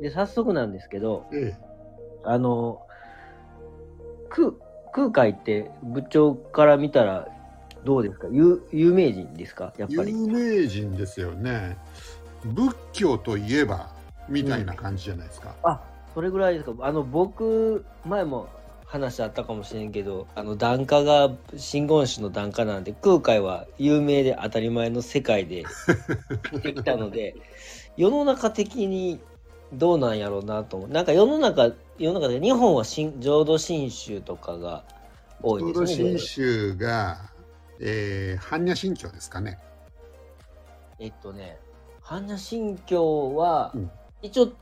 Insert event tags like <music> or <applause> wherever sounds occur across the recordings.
で、早速なんですけど、えあの、空、空海って部長から見たらどうですか？有有名人ですか？やっえ、ぱり。有名人ですよね。仏教といえばみたいな感じじゃないですか。あ、それぐらいですか。あの、僕、前も話あったかもしれんけど、あの、檀家が真言宗の檀家なんで、空海は有名で当たり前の世界で生きてきたので、<laughs> 世の中的にどうなんやろうなと思う。なんか世の中、世の中で日本は新浄土真宗とかが多い浄土ですね。真宗が、えー、般若心経ですかね。えっとね、般若心経は、うん一応、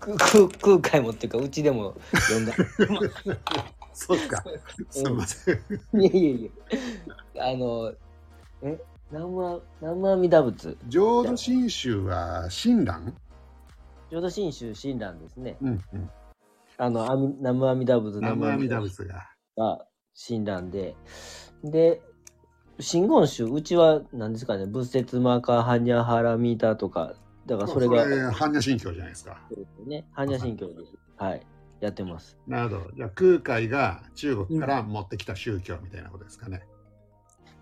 空海もっていうか、うちでも読んだ。<laughs> そうか。すみません。<laughs> いやいやいや、あの、え、南無南無阿弥陀仏、浄土真宗は親鸞？浄土真宗親鸞ですね。うんうん。あの、阿弥南無阿弥陀仏、南無阿弥陀仏が。が親鸞で、で、真言宗、うちは何ですかね、仏説マーカー、般若ハラミーターとか、だからそれが、般若心経じゃないですか。そうですね、般若心経です。はい、やってます。なるほど。じゃあ空海が中国から持ってきた宗教みたいなことですかね。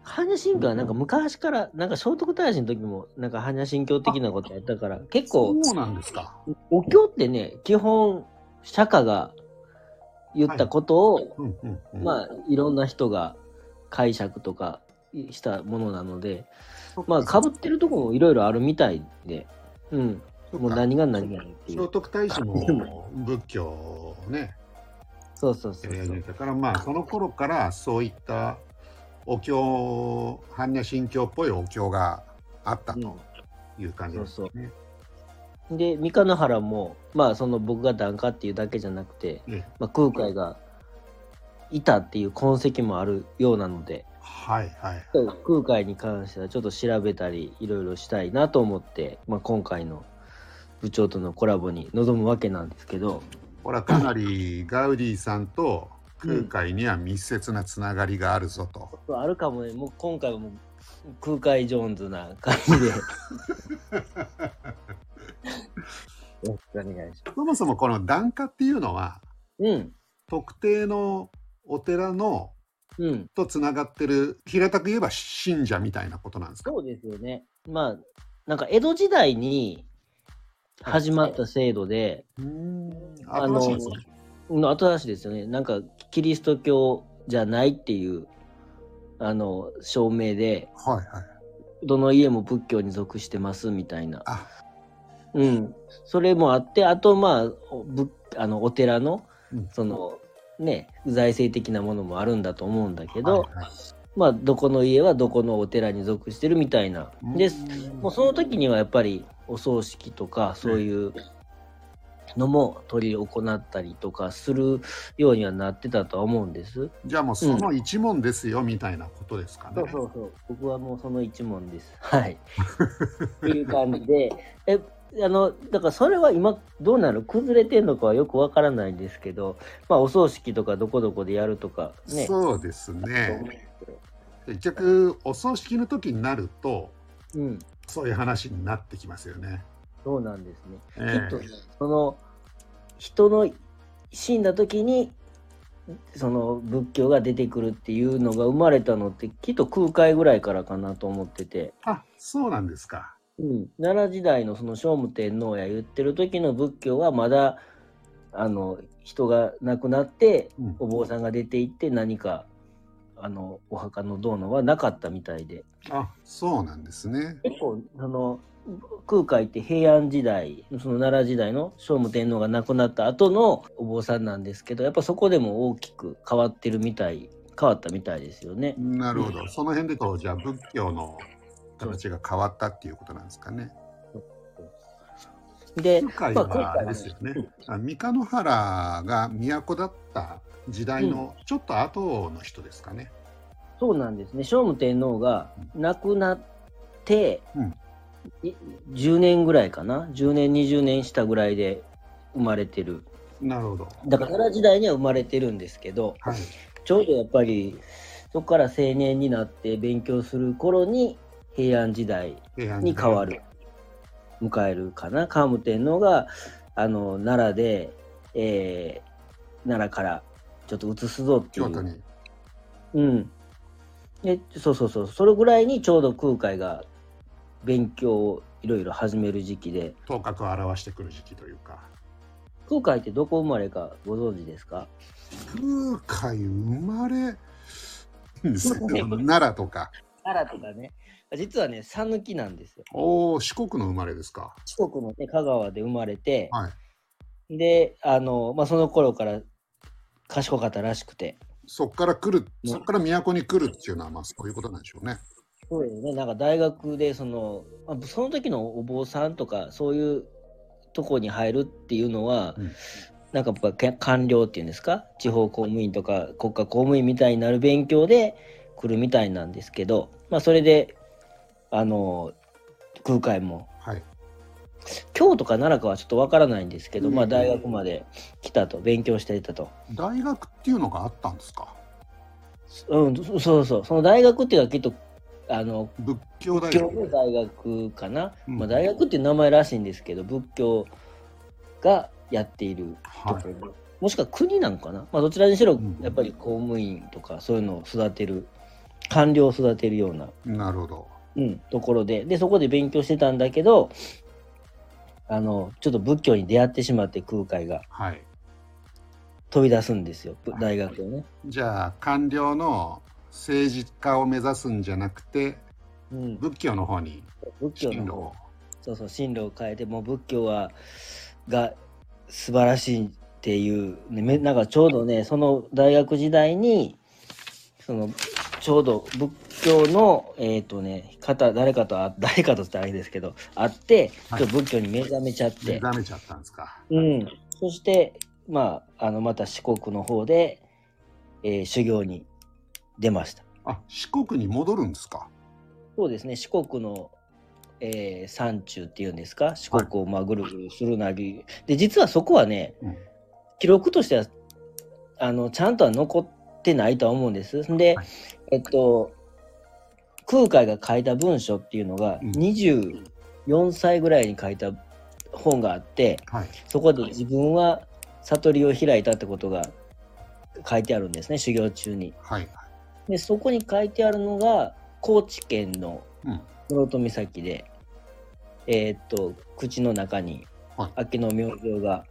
般若心経はなんか昔から、なんか聖徳太子の時も、なんか般若心経的なことやったから、結構、そうなんですか。お経ってね、基本、釈迦が言ったことを、うんうんうん、まあ、いろんな人が解釈とかしたものなので、まあ、かぶってるところもいろいろあるみたいで、うん、もう何が何やねんっていう。聖徳太子も仏教をね、そうそうそうそう。たから、まあ、その頃からそういったお経、般若心経っぽいお経があったという感じですね。で、三日野原も、まあ、その僕が檀家っていうだけじゃなくて、ええまあ、空海がいたっていう痕跡もあるようなので、はいはい。空海に関してはちょっと調べたりいろいろしたいなと思って、まあ、今回の部長とのコラボに臨むわけなんですけどこれはかなりガウディさんと空海には密接なつながりがあるぞと。あるかもねもう今回はもう空海ジョーンズな感じで。<laughs> よろしくお願いします。そもそもこの檀家っていうのはうん。特定のお寺のうん。とつながってる平たく言えば信者みたいなことなんですか？そうですよね。まあなんか江戸時代に始まった制度で、うーん。あのの新しいですよね。なんかキリスト教じゃないっていうあの証明ではいはい。どの家も仏教に属してますみたいな。あ。うん。それもあってあとまあおぶあのお寺のうん。そのね財政的なものもあるんだと思うんだけど、はいはい。まあどこの家はどこのお寺に属してるみたいな。でうん。もうその時にはやっぱりお葬式とかそういうのも取り行ったりとかするようにはなってたとは思うんです。じゃあもうその一問ですよみたいなことですかね。そうそうそう。僕はもうその一問です。はい。<laughs> っていう感じで、え、あの、だからそれは今どうなる崩れてんのかはよくわからないんですけど、まあお葬式とかどこどこでやるとかね。そうですね。結局お葬式の時になるとうん。そういう話になってきますよね。そうなんですね。えきっとその人の死んだ時にその仏教が出てくるっていうのが生まれたのってきっと空海ぐらいからかなと思ってて、あそうなんですか。うん、奈良時代のその聖武天皇や言ってる時の仏教はまだあの人が亡くなってうんお坊さんが出て行って何かあのお墓のどうのはなかったみたいであそうなんですね。結構その空海って平安時代その奈良時代の聖武天皇が亡くなった後のお坊さんなんですけどやっぱそこでも大きく変わってるみたい変わったみたいですよね。なるほど。その辺でこうじゃあ仏教の形が変わったっていうことなんですかね。で、空海はあれですよね。あ三日野原が都だった時代のちょっと後の人ですかね。そうなんですね聖武天皇が亡くなって、うんい10年ぐらいかな？10年20年したぐらいで生まれてるなるほど。だから奈良時代には生まれてるんですけどはい。ちょうどやっぱりそこから青年になって勉強する頃に平安時代に変わる迎えるかな？桓武天皇があの奈良で、えー奈良からちょっと移すぞっていう。うん。で、そうそうそう。それぐらいにちょうど空海が勉強をいろいろ始める時期で、頭角を表してくる時期というか。空海ってどこ生まれかご存知ですか？空海生まれ、奈良とか。<laughs> 奈良とかね。実はね、讃岐なんですよ。おお、四国の生まれですか。四国の、ね、香川で生まれて、はい。で、あの、まあ、その頃から賢かったらしくて、そこから来る、ねそこから都に来るっていうのは、まあそういうことなんでしょうね。そうですね、なんか大学でその、まあその時のお坊さんとか、そういうとこに入るっていうのは、うんなんか僕はけ官僚っていうんですか、地方公務員とか国家公務員みたいになる勉強で来るみたいなんですけど、まあ、それで、あの、空海も、はい。京都か奈良かはちょっとわからないんですけど、うんまあ大学まで来たと、勉強していたと。大学っていうのがあったんですか？うん、そそうそう、その大学っていうのはきっと、あの、仏教大仏教の学。大学かな、うんまあ、大学っていう名前らしいんですけど仏教がやっているとこはろ、もしくは国なのかな、まあ、どちらにしろうんやっぱり公務員とかそういうのを育てる官僚を育てるような、い。なるほど。うん、ところででそこで勉強してたんだけどあのちょっと仏教に出会ってしまって空海がはい。飛び出すんですよぶ大学をね。じゃあ官僚の政治家を目指すんじゃなくてうん、仏教の方に。進路を。そうそう進路を変えてもう仏教はが素晴らしいっていう、ね、めなんかちょうどねその大学時代にそのちょうど仏教のえっ、とね方誰かとあ誰かとってあれですけど会ってはい。ちょっと仏教に目覚めちゃって、目覚めちゃったんですか。うん、そしてまああのまた四国の方で、えー修行に出ました。あ、四国に戻るんですか？そうですね四国の、えー山中っていうんですか？四国をまあぐるぐるするなり、で実はそこはねうん。記録としてはあのちゃんとは残ってないとは思うんです。で、はいえっと空海が書いた文書っていうのがうん24歳ぐらいに書いた本があってはい。そこで自分は悟りを開いたってことが書いてあるんですね修行中に。はい。でそこに書いてあるのが高知県のうん。室戸岬で、えーっと口の中にはい秋の明星が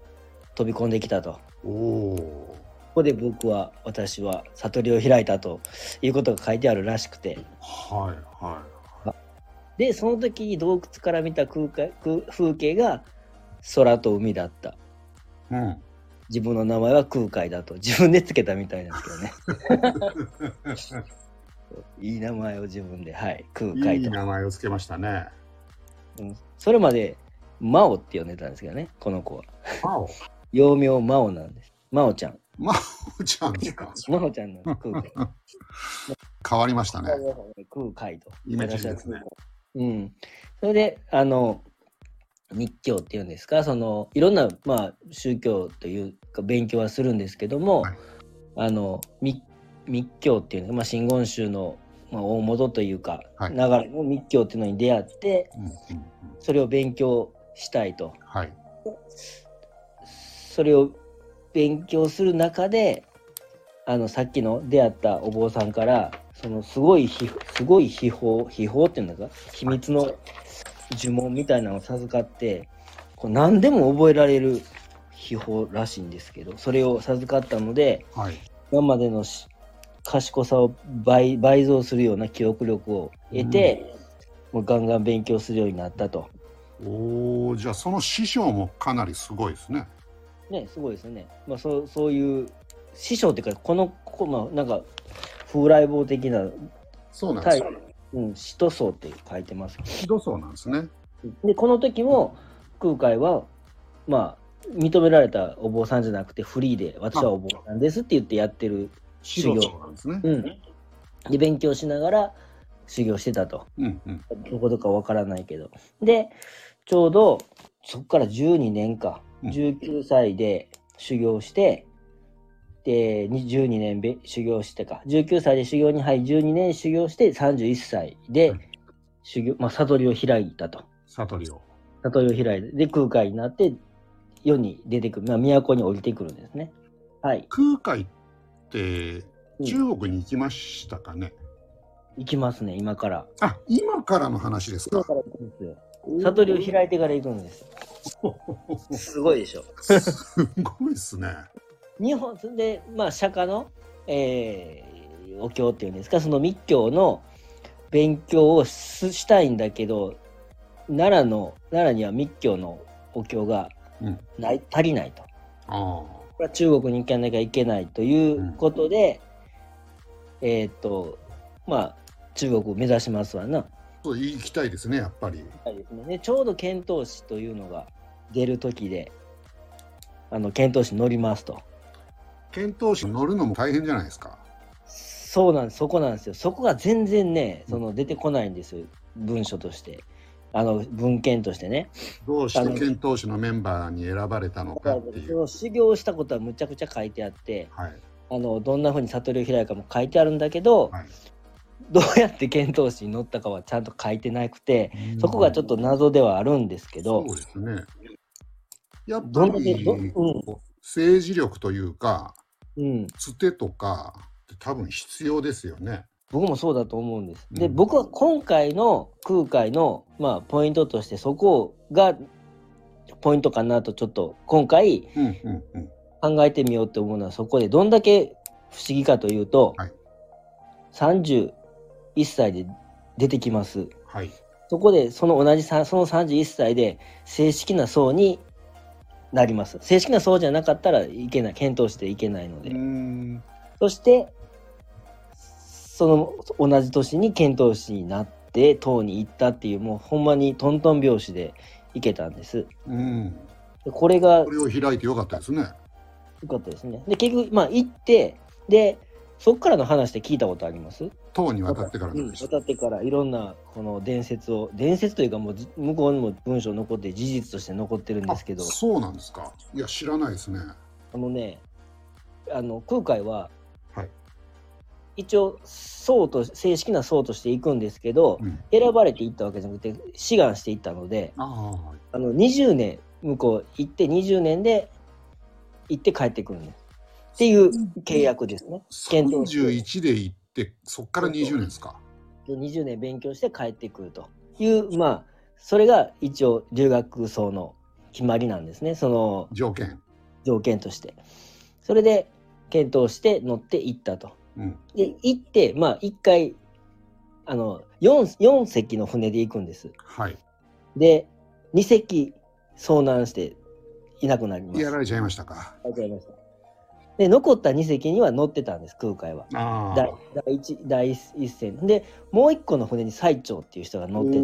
飛び込んできたと。ここで僕は私は悟りを開いたということが書いてあるらしくてはい。はでその時に洞窟から見た空海空風景が空と海だったい。うん。自分の名前は空海だと。自分でつけたみたいなんですけどね。<laughs> いい名前を自分で。はい。空海と。いい名前をつけましたね。うん。それまで真央って呼んでたんですけどね。この子は。マオ。幼名真央なんです。真央ちゃん。マオちゃんですか？真央ちゃんの空海。<laughs> 変わりましたね。空海と。イメージですね。うん。それで、あの、密教っていうんですか、その、いろんな、まあ、宗教というか、勉強はするんですけども、はいあの、密密教っていうのが、まあ、真言宗の、まあ、大元というか、はい流れの密教っていうのに出会って。それを勉強したいと。はい。それを勉強する中で、あの、さっきの出会ったお坊さんから、そのすごい秘、すごい秘宝、秘宝っていうんだか、秘密の呪文みたいなのを授かって、こう何でも覚えられる秘宝らしいんですけど、それを授かったので、はい。今までのし賢さを倍倍増するような記憶力を得て、もうガンガン勉強するようになったと。おお、じゃあその師匠もかなりすごいですね。ね、すごいですよね。まあ、そうそういう師匠っていうか、この、こまあ、なんか、風来坊的な、対そうなんですよ。うん、使徒層って書いてます。ひどそうなんですね。で、この時も、空海は、まあ、認められたお坊さんじゃなくて、フリーで、私はお坊さんですって言ってやってる。ひどそうなんですね。うん。で、勉強しながら修行してたと。うんうん。どこどかわからないけど。で、ちょうど、そこから12年か、うん19歳で修行して、で、に12年べ修行してか、19歳で修行に入り、12年修行して、31歳ではい修行、まあ、悟りを開いたと。悟りを。悟りを開いて、で、空海になって、世に出てくる、まあ、都に降りてくるんですね。はい。空海ってうん中国に行きましたかね、行きますね、今から。あ今からの話ですか？今から行くんですよ。悟りを開いてから行くんです。<laughs> すごいでしょ。すごいですね日本で、まあ、釈迦の、えーお経っていうんですか、その密教の勉強をししたいんだけど、奈良の、奈良には密教のお経がうんない、足りないと。あこれは中国に行かなきゃいけないということで、えーっと、まあ、中国を目指しますわな。あそう行きたいですねやっぱりはいですね、でちょうど遣唐使というのが出る時で、あの遣唐使乗りますと。遣唐使乗るのも大変じゃないですかそうなんです、そこなんですよ。そこが全然ね、その出てこないんですよ、文書として。あの文献としてね。どうして遣唐使のメンバーに選ばれたのかっていそうの修行したことはむちゃくちゃ書いてあって、はい。あのどんなふうに悟りを開いたかも書いてあるんだけど、はい。どうやって遣唐使に乗ったかはちゃんと書いてなくて、そこがちょっと謎ではあるんですけどそう、ですね。やっぱりどうん。政治力というかうん、つてとかって多分必要ですよね僕もそうだと思うんです。で、うん僕は今回の空海の、まあ、ポイントとしてそこがポイントかなとちょっと今回考えてみようって思うのはそこでどんだけ不思議かというと、はい31歳で出てきます。はいそこでその同じさその31歳で正式な層になります。正式な層じゃなかったらいけない、検討していけないので。そして、その同じ年に遣唐使になって、唐に行ったっていう、もうほんまにトントン拍子で行けたんです。うん。でこれがこれを開いてよかったですね。良かったですね。で、結局、まあ行って、で、そっからの話って聞いたことあります？唐に渡ってからうんのです渡ってからいろんなこの伝説を、伝説というかもうじ向こうにも文章残って事実として残ってるんですけど。あ、そうなんですか。いや知らないですね。あのね、あの空海は、はい一応層と正式な層として行くんですけど、うん。選ばれていったわけじゃなくて志願していったのでああの20年向こう行って20年で行って帰ってくるんですっていう契約ですね。あ検討して。31で行ってそっから20年ですか？20年勉強して帰ってくると。いうまあそれが一応留学層の決まりなんですね。その条件。条件として。それで検討して乗って行ったと。うん。で行ってまあ一回あの 4, 4隻の船で行くんです。はい。で2隻遭難していなくなります。やられちゃいましたか。ありました。で残った2隻には乗ってたんです空海は。あ第第一第一線。でもう一個の船に最澄っていう人が乗ってて、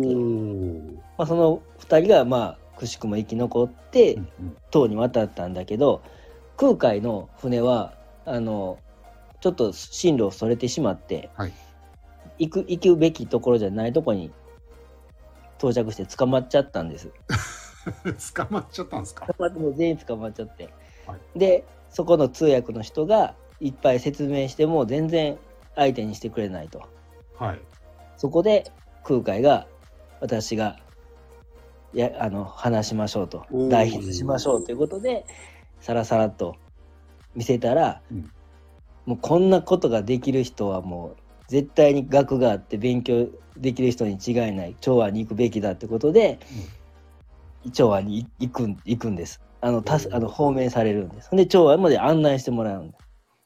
まあ、その2人がまあくしくも生き残って唐に渡ったんだけど空海の船はあのちょっと進路をそれてしまって、はい。行く行くべきところじゃないとこに到着して捕まっちゃったんです。<laughs> 捕まっちゃったんですか？捕まってもう全員捕まっちゃって、はでそこの通訳の人がいっぱい説明しても全然相手にしてくれないと。はい。そこで空海が私がやあの話しましょうと。代筆しましょうということでさらさらっと見せたら、うんもうこんなことができる人はもう絶対に学があって勉強できる人に違いない長安に行くべきだってことで、長安に行くん行くんです。あのたすあの放免されるんです。で長安まで案内してもらうんで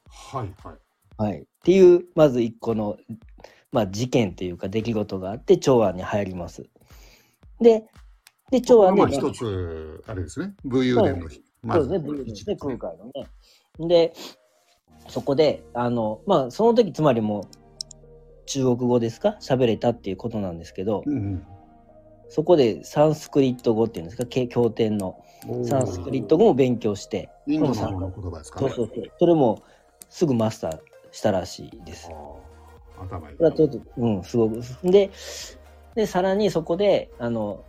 す、はいはい。はい、っていうまず一個の、まあ、事件というか出来事があって長安に入ります。でで長安で、まあ一つあれですね。武勇伝の日。そうですね、ブルーですね、一ですね。空海のね。で、そこで、あの、まあ、その時、つまりもう、中国語ですか？喋れたっていうことなんですけど、うんそこでサンスクリット語っていうんですか、け経典のうんサンスクリット語も勉強して、インドの言葉ですか？ねそうそうそう、それもすぐマスターしたらしいです。頭いいちょっと、うん、すごく。で、で、さらにそこで、あの、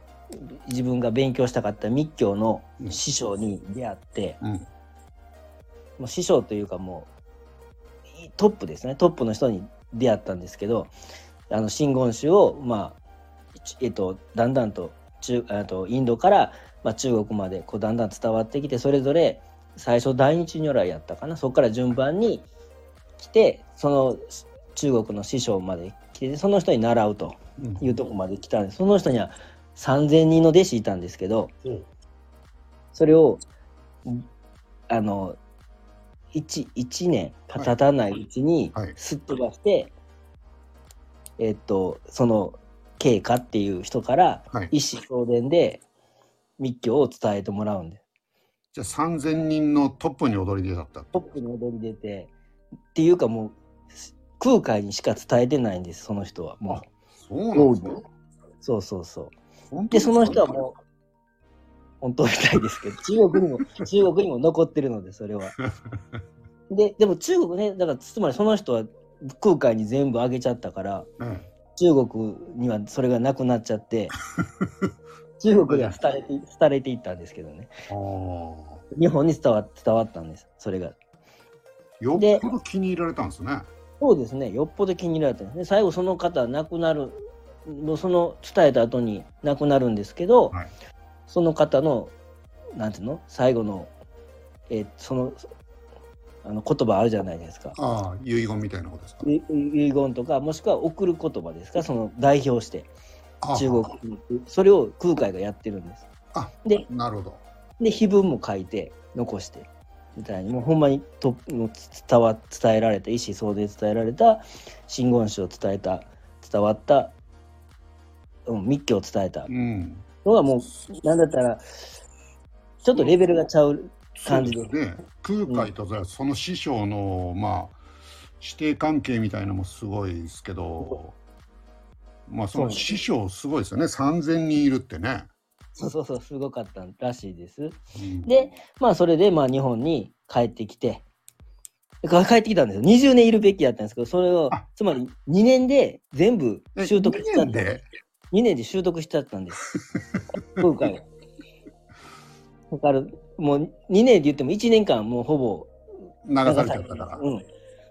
自分が勉強したかった密教の師匠に出会って、うん。もう師匠というかもういトップですね。トップの人に出会ったんですけどあの真言宗をまあ、一えっと、だんだんと中あとインドから、まあ、中国までこうだんだん伝わってきてそれぞれ最初大日如来やったかな？そこから順番に来てその中国の師匠まで来てその人に習うとうん。いうとこまで来たんです。その人には3,000人の弟子いたんですけどうん。それをあの 1, 1年経たないうちにはい。すっ飛ばして、えっとその慶華っていう人からはい。一子相伝で密教を伝えてもらうんです。じゃあ3000人のトップに踊り出たトップに踊り出てっていうかもう空海にしか伝えてないんですその人は。もう。そうなんですかそうそうそう。ですその人はうもう本当みたいですけど <laughs> 中国にも中国にも残ってるのでそれは。<laughs> ででも中国ねだからつまりその人は空海に全部あげちゃったからえ中国にはそれがなくなっちゃって <laughs> 中国では廃れて廃れていったんですけどね。日本に伝わ伝わったんですそれが。よっぽど気に入られたんですね。そうですねよっぽど気に入られたんです。ね最後その方亡くなるもうその伝えた後に亡くなるんですけど、はいその方のなんていうの？最後のえーそのあの言葉あるじゃないですか。ああ、遺言みたいなことですか？い遺言とかもしくは送る言葉ですか？その代表して中国にそれを空海がやってるんです。あでなるほど。で碑文も書いて残してみたいにもうほんまにと伝わ伝えられた意思相伝伝えられた真言宗を伝えた伝わった、うん、密教を伝えた。うん。のがもうなんだったらちょっとレベルがちゃう感じでですね。空海とその師匠の、まあ、師弟関係みたいなのもすごいですけど、まあ、その師匠すごいですよね。3000人いるってね。そうそうそうすごかったらしいです。うんでまあそれでまあ日本に帰ってきてか帰ってきたんですよ20年いるべきやったんですけどそれをあつまり2年で全部え習得した二年で？2年で習得しちゃったんです。空海が。だからもう2年で言っても1年間もうほぼ流されちゃったから。うん。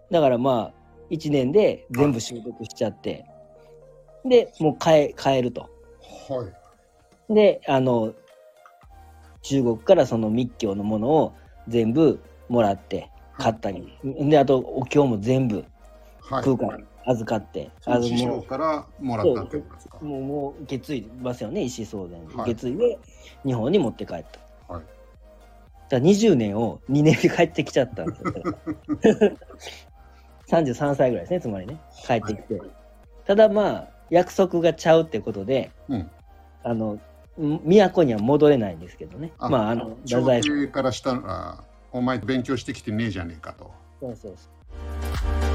だからまあ1年で全部習得しちゃってでもう帰帰ると。はい。であの中国からその密教のものを全部もらって買ったり、であとお経も全部はい。空海に預かって、その師あのも匠からもらったってことですか？う。もうもう受け継いでますよね石相伝、はい受け継いで日本に持って帰った。はい。だから20年を2年で帰ってきちゃったんですよ。33歳ぐらいですね、つまりね、帰ってきて。ただまあ、約束がちゃうってことで、うん。あの、ん都には戻れないんですけどね。あまあ、あの、太朝宰府。廷からしたら、お前勉強してきてねえじゃねえかと。そうそうそう。